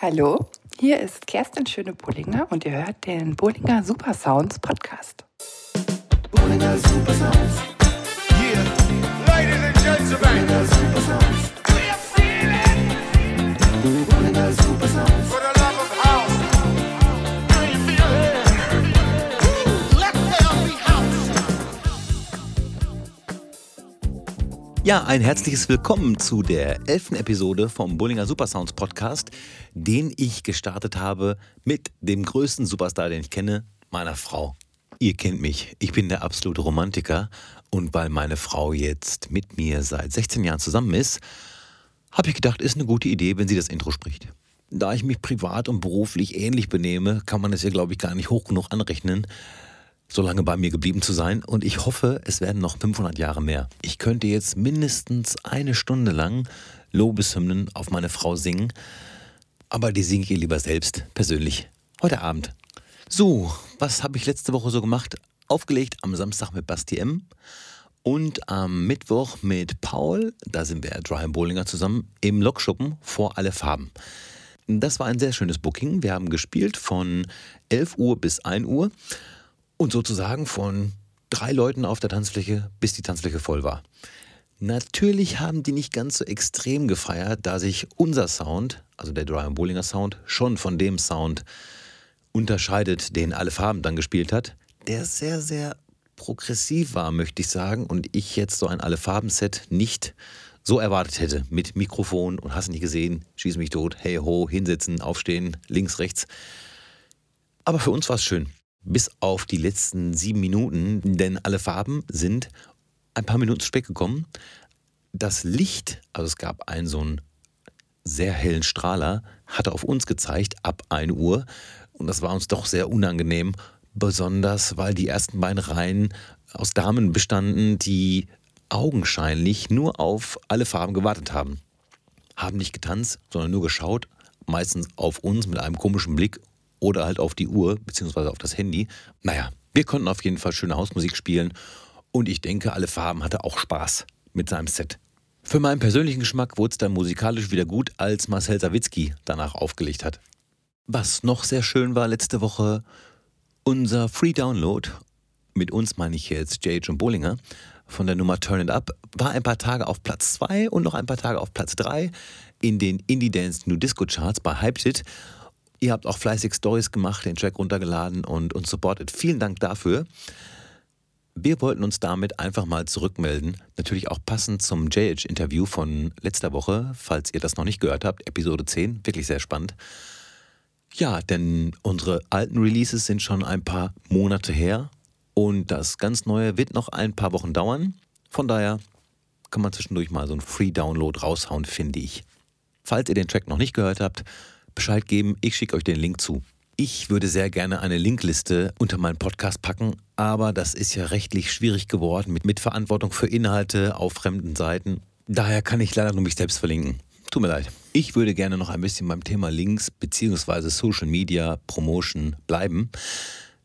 Hallo, hier ist Kerstin Schöne-Bullinger und ihr hört den Bullinger Super Sounds Podcast. Bullinger Super Sounds. Yeah, ladies and gentlemen. Ja, ein herzliches Willkommen zu der elften Episode vom Bullinger Super Sounds Podcast den ich gestartet habe mit dem größten Superstar, den ich kenne, meiner Frau. Ihr kennt mich, ich bin der absolute Romantiker und weil meine Frau jetzt mit mir seit 16 Jahren zusammen ist, habe ich gedacht, ist eine gute Idee, wenn sie das Intro spricht. Da ich mich privat und beruflich ähnlich benehme, kann man es ihr, glaube ich, gar nicht hoch genug anrechnen, so lange bei mir geblieben zu sein. Und ich hoffe, es werden noch 500 Jahre mehr. Ich könnte jetzt mindestens eine Stunde lang Lobeshymnen auf meine Frau singen aber die singe ich lieber selbst, persönlich, heute Abend. So, was habe ich letzte Woche so gemacht? Aufgelegt am Samstag mit Basti M. Und am Mittwoch mit Paul, da sind wir Dry Bowlinger zusammen, im Lokschuppen vor alle Farben. Das war ein sehr schönes Booking. Wir haben gespielt von 11 Uhr bis 1 Uhr und sozusagen von drei Leuten auf der Tanzfläche, bis die Tanzfläche voll war. Natürlich haben die nicht ganz so extrem gefeiert, da sich unser Sound, also der Dry Bollinger Sound, schon von dem Sound unterscheidet, den alle Farben dann gespielt hat, der sehr, sehr progressiv war, möchte ich sagen, und ich jetzt so ein Alle Farben-Set nicht so erwartet hätte. Mit Mikrofon und hast nicht gesehen, schieß mich tot, hey ho, hinsetzen, aufstehen, links, rechts. Aber für uns war es schön. Bis auf die letzten sieben Minuten, denn alle Farben sind ein paar Minuten zu spät gekommen. Das Licht, also es gab einen so einen sehr hellen Strahler, hatte auf uns gezeigt ab 1 Uhr. Und das war uns doch sehr unangenehm, besonders weil die ersten beiden Reihen aus Damen bestanden, die augenscheinlich nur auf alle Farben gewartet haben. Haben nicht getanzt, sondern nur geschaut, meistens auf uns mit einem komischen Blick oder halt auf die Uhr beziehungsweise auf das Handy. Naja, wir konnten auf jeden Fall schöne Hausmusik spielen und ich denke, alle Farben hatte auch Spaß mit seinem Set. Für meinen persönlichen Geschmack wurde es dann musikalisch wieder gut, als Marcel Sawitzki danach aufgelegt hat. Was noch sehr schön war letzte Woche, unser Free Download, mit uns meine ich jetzt J.H. und Bollinger, von der Nummer Turn It Up, war ein paar Tage auf Platz 2 und noch ein paar Tage auf Platz 3 in den Indie Dance New Disco Charts bei Hyped. Ihr habt auch fleißig Stories gemacht, den Track runtergeladen und uns supportet. Vielen Dank dafür. Wir wollten uns damit einfach mal zurückmelden, natürlich auch passend zum JH-Interview von letzter Woche, falls ihr das noch nicht gehört habt, Episode 10, wirklich sehr spannend. Ja, denn unsere alten Releases sind schon ein paar Monate her und das ganz neue wird noch ein paar Wochen dauern. Von daher kann man zwischendurch mal so einen Free-Download raushauen, finde ich. Falls ihr den Track noch nicht gehört habt, Bescheid geben, ich schicke euch den Link zu. Ich würde sehr gerne eine Linkliste unter meinen Podcast packen, aber das ist ja rechtlich schwierig geworden mit, mit Verantwortung für Inhalte auf fremden Seiten. Daher kann ich leider nur mich selbst verlinken. Tut mir leid. Ich würde gerne noch ein bisschen beim Thema Links bzw. Social Media Promotion bleiben,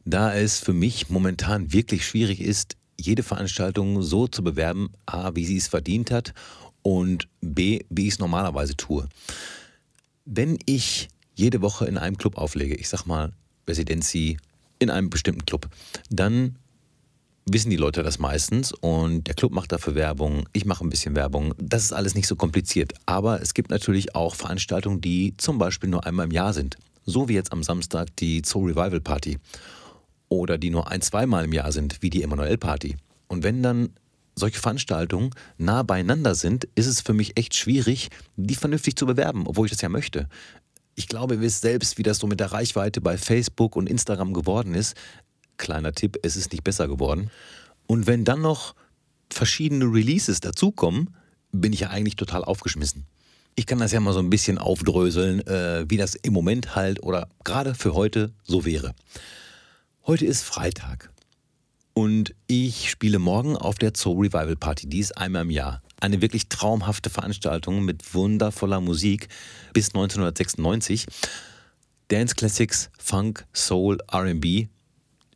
da es für mich momentan wirklich schwierig ist, jede Veranstaltung so zu bewerben, a, wie sie es verdient hat und b, wie ich es normalerweise tue. Wenn ich jede Woche in einem Club auflege, ich sag mal Residency in einem bestimmten Club, dann wissen die Leute das meistens und der Club macht dafür Werbung, ich mache ein bisschen Werbung. Das ist alles nicht so kompliziert. Aber es gibt natürlich auch Veranstaltungen, die zum Beispiel nur einmal im Jahr sind. So wie jetzt am Samstag die Zoo Revival Party. Oder die nur ein, zweimal im Jahr sind, wie die Emanuel Party. Und wenn dann solche Veranstaltungen nah beieinander sind, ist es für mich echt schwierig, die vernünftig zu bewerben, obwohl ich das ja möchte ich glaube, ihr wisst selbst, wie das so mit der Reichweite bei Facebook und Instagram geworden ist. Kleiner Tipp, es ist nicht besser geworden. Und wenn dann noch verschiedene Releases dazukommen, bin ich ja eigentlich total aufgeschmissen. Ich kann das ja mal so ein bisschen aufdröseln, äh, wie das im Moment halt oder gerade für heute so wäre. Heute ist Freitag und ich spiele morgen auf der Zoo Revival Party. Die ist einmal im Jahr eine wirklich traumhafte Veranstaltung mit wundervoller Musik bis 1996. Dance Classics, Funk, Soul, RB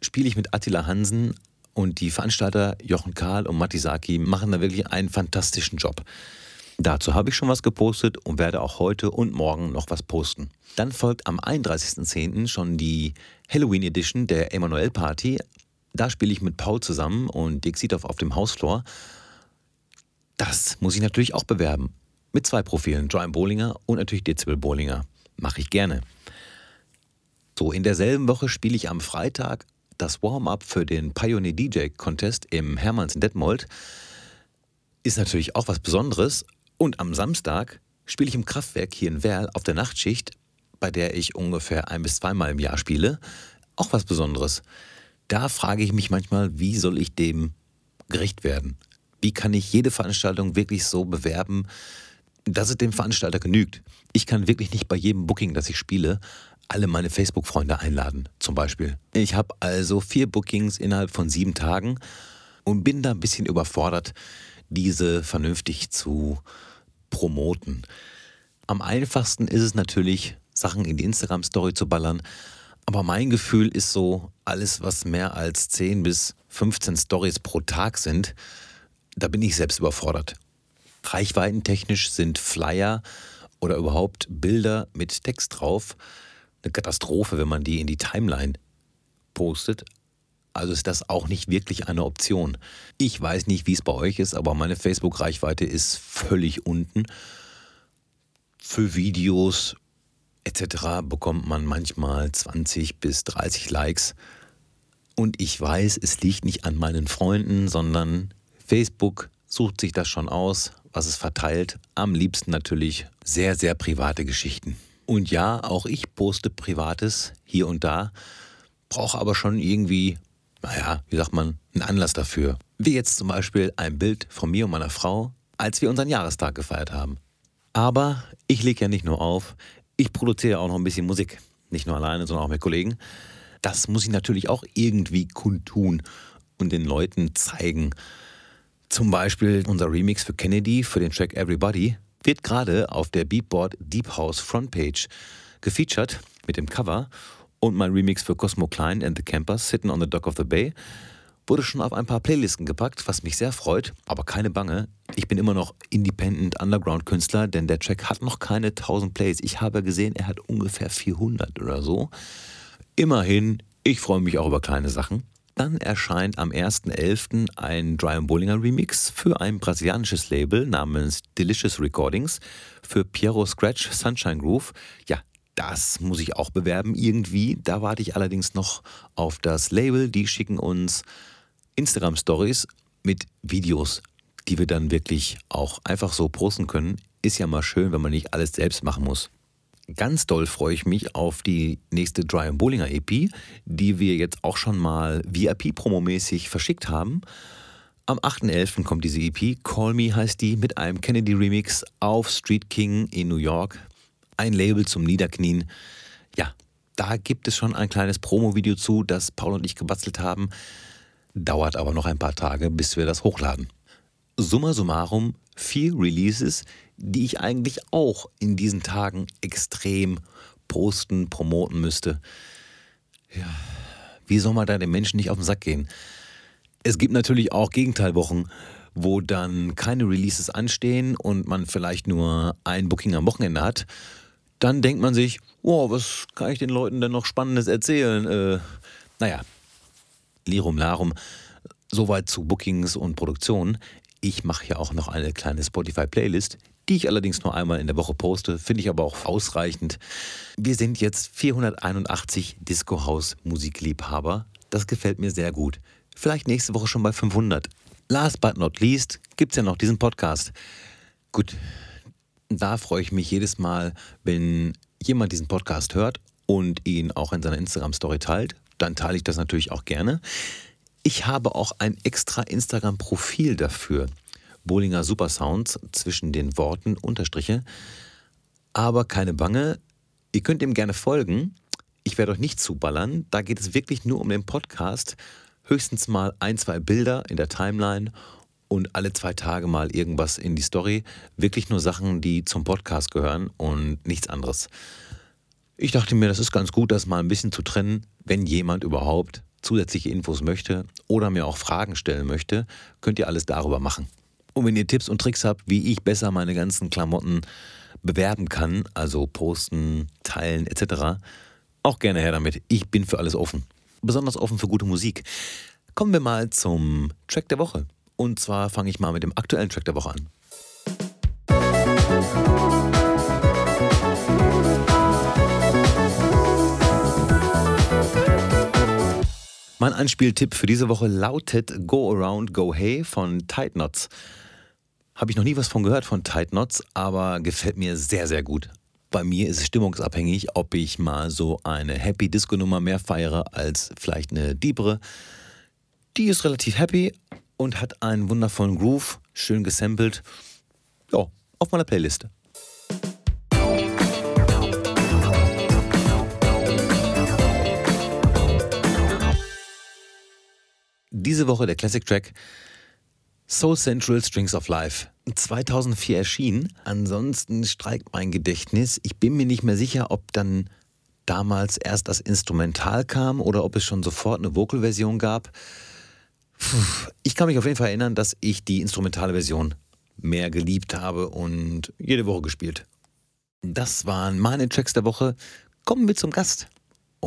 spiele ich mit Attila Hansen und die Veranstalter Jochen Karl und Matti Saki machen da wirklich einen fantastischen Job. Dazu habe ich schon was gepostet und werde auch heute und morgen noch was posten. Dann folgt am 31.10. schon die Halloween Edition der Emanuel Party. Da spiele ich mit Paul zusammen und Dick Siedorf auf dem Hausflor. Das muss ich natürlich auch bewerben. Mit zwei Profilen, Joan Bowlinger und natürlich Dezibel Bowlinger. Mache ich gerne. So, in derselben Woche spiele ich am Freitag das Warm-up für den Pioneer DJ Contest im Hermanns in Detmold. Ist natürlich auch was Besonderes. Und am Samstag spiele ich im Kraftwerk hier in Werl auf der Nachtschicht, bei der ich ungefähr ein bis zweimal im Jahr spiele. Auch was Besonderes. Da frage ich mich manchmal, wie soll ich dem gerecht werden? Wie kann ich jede Veranstaltung wirklich so bewerben, dass es dem Veranstalter genügt? Ich kann wirklich nicht bei jedem Booking, das ich spiele, alle meine Facebook-Freunde einladen, zum Beispiel. Ich habe also vier Bookings innerhalb von sieben Tagen und bin da ein bisschen überfordert, diese vernünftig zu promoten. Am einfachsten ist es natürlich, Sachen in die Instagram-Story zu ballern. Aber mein Gefühl ist so, alles, was mehr als 10 bis 15 Stories pro Tag sind, da bin ich selbst überfordert. Reichweitentechnisch sind Flyer oder überhaupt Bilder mit Text drauf eine Katastrophe, wenn man die in die Timeline postet. Also ist das auch nicht wirklich eine Option. Ich weiß nicht, wie es bei euch ist, aber meine Facebook-Reichweite ist völlig unten. Für Videos etc. bekommt man manchmal 20 bis 30 Likes. Und ich weiß, es liegt nicht an meinen Freunden, sondern Facebook sucht sich das schon aus, was es verteilt. Am liebsten natürlich sehr, sehr private Geschichten. Und ja, auch ich poste Privates hier und da, brauche aber schon irgendwie, naja, wie sagt man, einen Anlass dafür. Wie jetzt zum Beispiel ein Bild von mir und meiner Frau, als wir unseren Jahrestag gefeiert haben. Aber ich lege ja nicht nur auf, ich produziere auch noch ein bisschen Musik. Nicht nur alleine, sondern auch mit Kollegen. Das muss ich natürlich auch irgendwie kundtun und den Leuten zeigen. Zum Beispiel unser Remix für Kennedy für den Track Everybody wird gerade auf der Beatboard Deep House Frontpage gefeatured mit dem Cover und mein Remix für Cosmo Klein and the Campers Sitting on the Dock of the Bay wurde schon auf ein paar Playlisten gepackt, was mich sehr freut, aber keine Bange. Ich bin immer noch Independent Underground Künstler, denn der Track hat noch keine 1000 Plays. Ich habe gesehen, er hat ungefähr 400 oder so. Immerhin, ich freue mich auch über kleine Sachen. Dann erscheint am 1.11. ein Dry Bollinger Remix für ein brasilianisches Label namens Delicious Recordings für Piero Scratch Sunshine Groove. Ja, das muss ich auch bewerben irgendwie. Da warte ich allerdings noch auf das Label. Die schicken uns Instagram Stories mit Videos, die wir dann wirklich auch einfach so posten können. Ist ja mal schön, wenn man nicht alles selbst machen muss. Ganz doll freue ich mich auf die nächste Dry Bollinger EP, die wir jetzt auch schon mal VIP-Promomäßig verschickt haben. Am 8.11. kommt diese EP, Call Me heißt die, mit einem Kennedy-Remix auf Street King in New York. Ein Label zum Niederknien. Ja, da gibt es schon ein kleines Promo-Video zu, das Paul und ich gebastelt haben. Dauert aber noch ein paar Tage, bis wir das hochladen. Summa summarum, vier Releases, die ich eigentlich auch in diesen Tagen extrem posten, promoten müsste. Ja, wie soll man da den Menschen nicht auf den Sack gehen? Es gibt natürlich auch Gegenteilwochen, wo dann keine Releases anstehen und man vielleicht nur ein Booking am Wochenende hat. Dann denkt man sich, oh, was kann ich den Leuten denn noch Spannendes erzählen? Äh, naja, Lirum Larum, soweit zu Bookings und Produktionen. Ich mache ja auch noch eine kleine Spotify-Playlist, die ich allerdings nur einmal in der Woche poste, finde ich aber auch ausreichend. Wir sind jetzt 481 Disco House Musikliebhaber. Das gefällt mir sehr gut. Vielleicht nächste Woche schon bei 500. Last but not least gibt es ja noch diesen Podcast. Gut, da freue ich mich jedes Mal, wenn jemand diesen Podcast hört und ihn auch in seiner Instagram-Story teilt. Dann teile ich das natürlich auch gerne. Ich habe auch ein extra Instagram-Profil dafür. Bollinger Supersounds zwischen den Worten Unterstriche. Aber keine Bange, ihr könnt ihm gerne folgen. Ich werde euch nicht zuballern. Da geht es wirklich nur um den Podcast. Höchstens mal ein, zwei Bilder in der Timeline und alle zwei Tage mal irgendwas in die Story. Wirklich nur Sachen, die zum Podcast gehören und nichts anderes. Ich dachte mir, das ist ganz gut, das mal ein bisschen zu trennen, wenn jemand überhaupt zusätzliche Infos möchte oder mir auch Fragen stellen möchte, könnt ihr alles darüber machen. Und wenn ihr Tipps und Tricks habt, wie ich besser meine ganzen Klamotten bewerben kann, also posten, teilen etc., auch gerne her damit. Ich bin für alles offen. Besonders offen für gute Musik. Kommen wir mal zum Track der Woche. Und zwar fange ich mal mit dem aktuellen Track der Woche an. Mein Anspieltipp für diese Woche lautet Go Around, Go Hey von Tight Knots. Habe ich noch nie was von gehört von Tight Knots, aber gefällt mir sehr, sehr gut. Bei mir ist es stimmungsabhängig, ob ich mal so eine Happy Disco Nummer mehr feiere als vielleicht eine diebere. Die ist relativ happy und hat einen wundervollen Groove, schön gesampelt. Ja, auf meiner Playliste. Diese Woche der Classic Track Soul Central Strings of Life. 2004 erschienen. Ansonsten streikt mein Gedächtnis. Ich bin mir nicht mehr sicher, ob dann damals erst das Instrumental kam oder ob es schon sofort eine Vocal-Version gab. Ich kann mich auf jeden Fall erinnern, dass ich die instrumentale Version mehr geliebt habe und jede Woche gespielt. Das waren meine Tracks der Woche. Kommen wir zum Gast.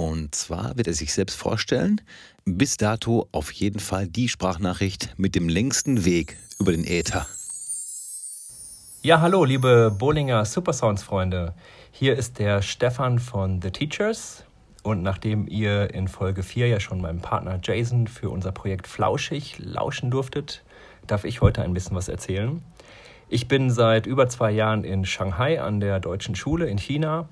Und zwar wird er sich selbst vorstellen. Bis dato auf jeden Fall die Sprachnachricht mit dem längsten Weg über den Äther. Ja, hallo, liebe Bollinger Supersounds-Freunde. Hier ist der Stefan von The Teachers. Und nachdem ihr in Folge 4 ja schon meinem Partner Jason für unser Projekt Flauschig lauschen durftet, darf ich heute ein bisschen was erzählen. Ich bin seit über zwei Jahren in Shanghai an der Deutschen Schule in China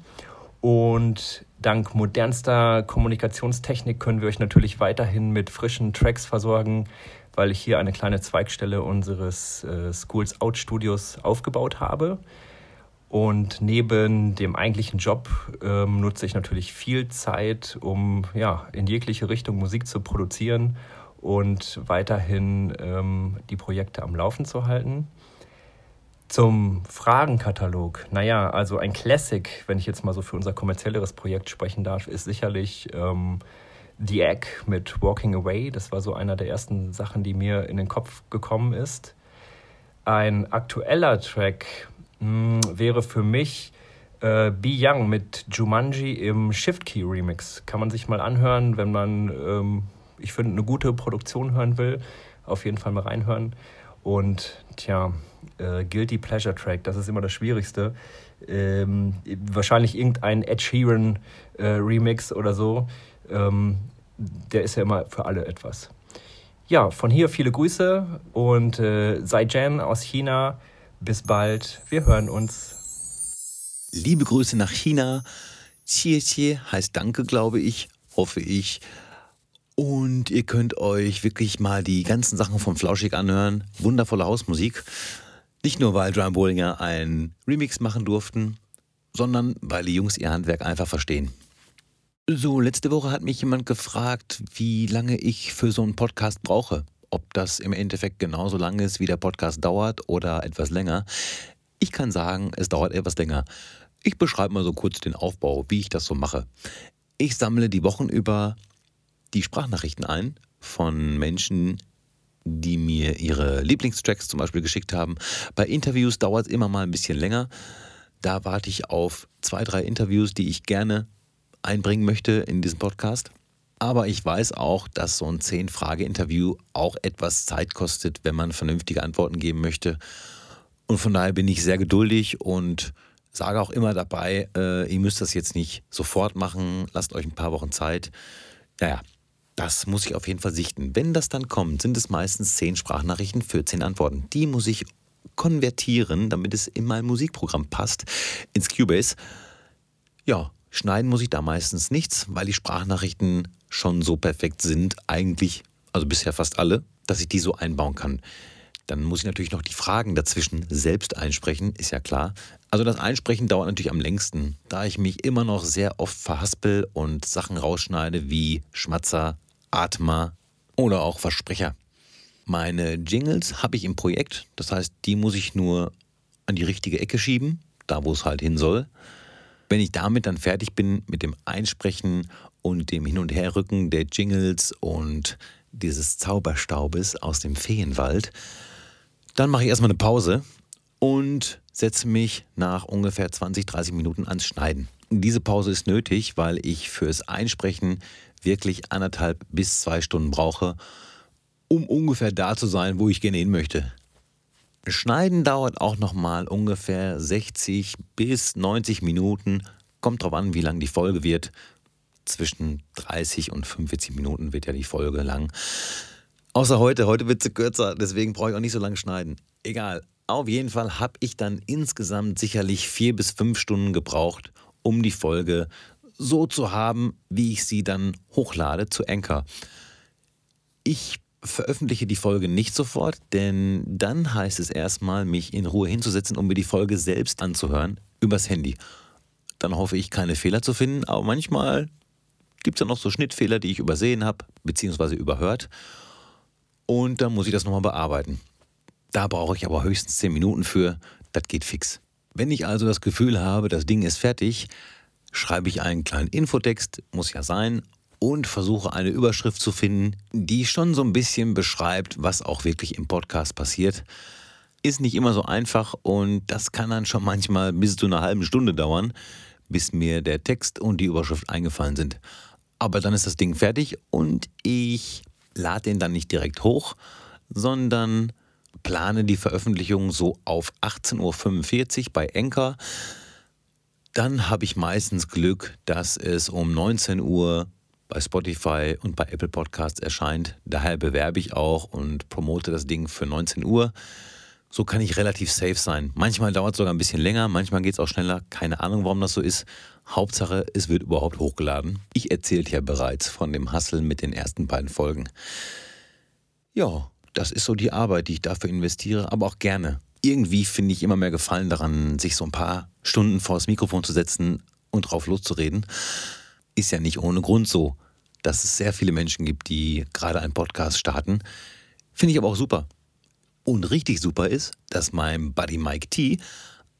und dank modernster Kommunikationstechnik können wir euch natürlich weiterhin mit frischen Tracks versorgen, weil ich hier eine kleine Zweigstelle unseres äh, Schools Out Studios aufgebaut habe. Und neben dem eigentlichen Job ähm, nutze ich natürlich viel Zeit, um ja, in jegliche Richtung Musik zu produzieren und weiterhin ähm, die Projekte am Laufen zu halten. Zum Fragenkatalog. Naja, also ein Classic, wenn ich jetzt mal so für unser kommerzielleres Projekt sprechen darf, ist sicherlich ähm, The Egg mit Walking Away. Das war so einer der ersten Sachen, die mir in den Kopf gekommen ist. Ein aktueller Track mh, hm, wäre für mich äh, Be Young mit Jumanji im Shift Key Remix. Kann man sich mal anhören, wenn man, ähm, ich finde, eine gute Produktion hören will. Auf jeden Fall mal reinhören. Und tja, äh, Guilty Pleasure Track, das ist immer das Schwierigste. Ähm, wahrscheinlich irgendein Ed Sheeran äh, Remix oder so. Ähm, der ist ja immer für alle etwas. Ja, von hier viele Grüße und äh, Jen aus China. Bis bald. Wir hören uns. Liebe Grüße nach China. Xie Xie heißt Danke, glaube ich, hoffe ich. Und ihr könnt euch wirklich mal die ganzen Sachen vom Flauschig anhören. Wundervolle Hausmusik. Nicht nur, weil Drum Bollinger einen Remix machen durften, sondern weil die Jungs ihr Handwerk einfach verstehen. So, letzte Woche hat mich jemand gefragt, wie lange ich für so einen Podcast brauche. Ob das im Endeffekt genauso lang ist, wie der Podcast dauert oder etwas länger. Ich kann sagen, es dauert etwas länger. Ich beschreibe mal so kurz den Aufbau, wie ich das so mache. Ich sammle die Wochen über die Sprachnachrichten ein von Menschen, die mir ihre Lieblingstracks zum Beispiel geschickt haben. Bei Interviews dauert es immer mal ein bisschen länger. Da warte ich auf zwei, drei Interviews, die ich gerne einbringen möchte in diesen Podcast. Aber ich weiß auch, dass so ein 10-Frage-Interview auch etwas Zeit kostet, wenn man vernünftige Antworten geben möchte. Und von daher bin ich sehr geduldig und sage auch immer dabei, äh, ihr müsst das jetzt nicht sofort machen, lasst euch ein paar Wochen Zeit. Naja, das muss ich auf jeden Fall sichten. Wenn das dann kommt, sind es meistens zehn Sprachnachrichten für zehn Antworten. Die muss ich konvertieren, damit es in mein Musikprogramm passt, ins Cubase. Ja, schneiden muss ich da meistens nichts, weil die Sprachnachrichten schon so perfekt sind, eigentlich, also bisher fast alle, dass ich die so einbauen kann. Dann muss ich natürlich noch die Fragen dazwischen selbst einsprechen, ist ja klar. Also das Einsprechen dauert natürlich am längsten, da ich mich immer noch sehr oft verhaspel und Sachen rausschneide wie Schmatzer, Atma oder auch Versprecher. Meine Jingles habe ich im Projekt, das heißt, die muss ich nur an die richtige Ecke schieben, da wo es halt hin soll. Wenn ich damit dann fertig bin mit dem Einsprechen und dem Hin- und Herrücken der Jingles und dieses Zauberstaubes aus dem Feenwald, Dann mache ich erstmal eine Pause und setze mich nach ungefähr 20, 30 Minuten ans Schneiden. Diese Pause ist nötig, weil ich fürs Einsprechen wirklich anderthalb bis zwei Stunden brauche, um ungefähr da zu sein, wo ich gerne hin möchte. Schneiden dauert auch nochmal ungefähr 60 bis 90 Minuten. Kommt drauf an, wie lang die Folge wird. Zwischen 30 und 45 Minuten wird ja die Folge lang. Außer heute, heute wird sie kürzer, deswegen brauche ich auch nicht so lange schneiden. Egal. Auf jeden Fall habe ich dann insgesamt sicherlich vier bis fünf Stunden gebraucht, um die Folge so zu haben, wie ich sie dann hochlade zu Anchor. Ich veröffentliche die Folge nicht sofort, denn dann heißt es erstmal, mich in Ruhe hinzusetzen, um mir die Folge selbst anzuhören, übers Handy. Dann hoffe ich, keine Fehler zu finden, aber manchmal gibt es ja noch so Schnittfehler, die ich übersehen habe, beziehungsweise überhört. Und dann muss ich das nochmal bearbeiten. Da brauche ich aber höchstens 10 Minuten für, das geht fix. Wenn ich also das Gefühl habe, das Ding ist fertig, schreibe ich einen kleinen Infotext, muss ja sein, und versuche eine Überschrift zu finden, die schon so ein bisschen beschreibt, was auch wirklich im Podcast passiert. Ist nicht immer so einfach und das kann dann schon manchmal bis zu einer halben Stunde dauern, bis mir der Text und die Überschrift eingefallen sind. Aber dann ist das Ding fertig und ich lade den dann nicht direkt hoch, sondern plane die Veröffentlichung so auf 18.45 Uhr bei Enker. Dann habe ich meistens Glück, dass es um 19 Uhr bei Spotify und bei Apple Podcasts erscheint. Daher bewerbe ich auch und promote das Ding für 19 Uhr. So kann ich relativ safe sein. Manchmal dauert es sogar ein bisschen länger, manchmal geht es auch schneller. Keine Ahnung, warum das so ist. Hauptsache, es wird überhaupt hochgeladen. Ich erzählte ja bereits von dem Hustle mit den ersten beiden Folgen. Ja, das ist so die Arbeit, die ich dafür investiere, aber auch gerne. Irgendwie finde ich immer mehr Gefallen daran, sich so ein paar Stunden vor das Mikrofon zu setzen und drauf loszureden. Ist ja nicht ohne Grund so, dass es sehr viele Menschen gibt, die gerade einen Podcast starten. Finde ich aber auch super. Und richtig super ist, dass mein Buddy Mike T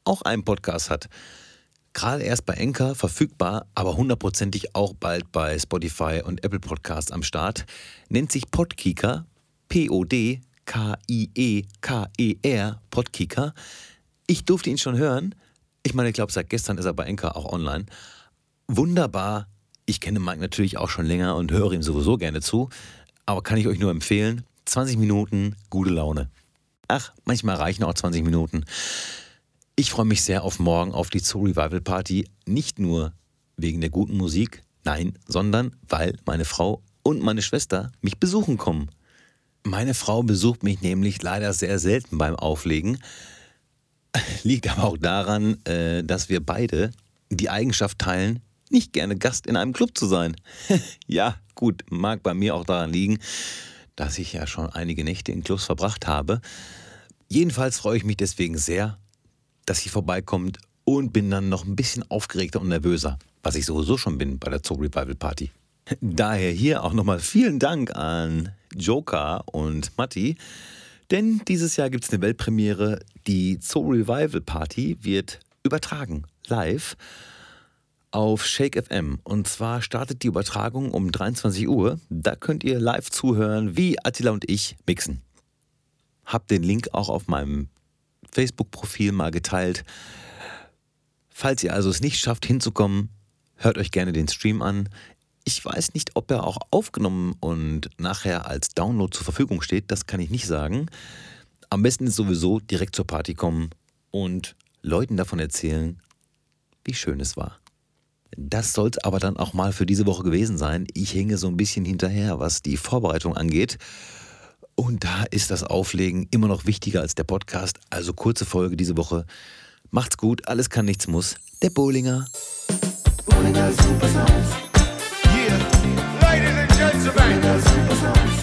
auch einen Podcast hat gerade erst bei Enker verfügbar, aber hundertprozentig auch bald bei Spotify und Apple Podcasts am Start, nennt sich Podkicker, P-O-D-K-I-E-K-E-R, Podkicker. Ich durfte ihn schon hören. Ich meine, ich glaube, seit gestern ist er bei Enker auch online. Wunderbar. Ich kenne Mike natürlich auch schon länger und höre ihm sowieso gerne zu. Aber kann ich euch nur empfehlen, 20 Minuten, gute Laune. Ach, manchmal reichen auch 20 Minuten. Ich freue mich sehr auf morgen auf die Zoo Revival Party. Nicht nur wegen der guten Musik, nein, sondern weil meine Frau und meine Schwester mich besuchen kommen. Meine Frau besucht mich nämlich leider sehr selten beim Auflegen. Liegt aber auch daran, äh, dass wir beide die Eigenschaft teilen, nicht gerne Gast in einem Club zu sein. ja, gut, mag bei mir auch daran liegen, dass ich ja schon einige Nächte in Clubs verbracht habe. Jedenfalls freue ich mich deswegen sehr dass sie vorbeikommt und bin dann noch ein bisschen aufgeregter und nervöser, was ich sowieso schon bin bei der Zoo Revival Party. Daher hier auch nochmal vielen Dank an Joker und Matti, denn dieses Jahr gibt es eine Weltpremiere. Die Zoo Revival Party wird übertragen, live auf Shake FM. Und zwar startet die Übertragung um 23 Uhr. Da könnt ihr live zuhören, wie Attila und ich mixen. Hab den Link auch auf meinem Facebook-Profil mal geteilt. Falls ihr also es nicht schafft, hinzukommen, hört euch gerne den Stream an. Ich weiß nicht, ob er auch aufgenommen und nachher als Download zur Verfügung steht. Das kann ich nicht sagen. Am besten ist sowieso direkt zur Party kommen und Leuten davon erzählen, wie schön es war. Das soll es aber dann auch mal für diese Woche gewesen sein. Ich hänge so ein bisschen hinterher, was die Vorbereitung angeht. Und da ist das Auflegen immer noch wichtiger als der Podcast. Also kurze Folge diese Woche. Macht's gut, alles kann, nichts muss. Der Bowlinger. Bowlinger Super Sounds.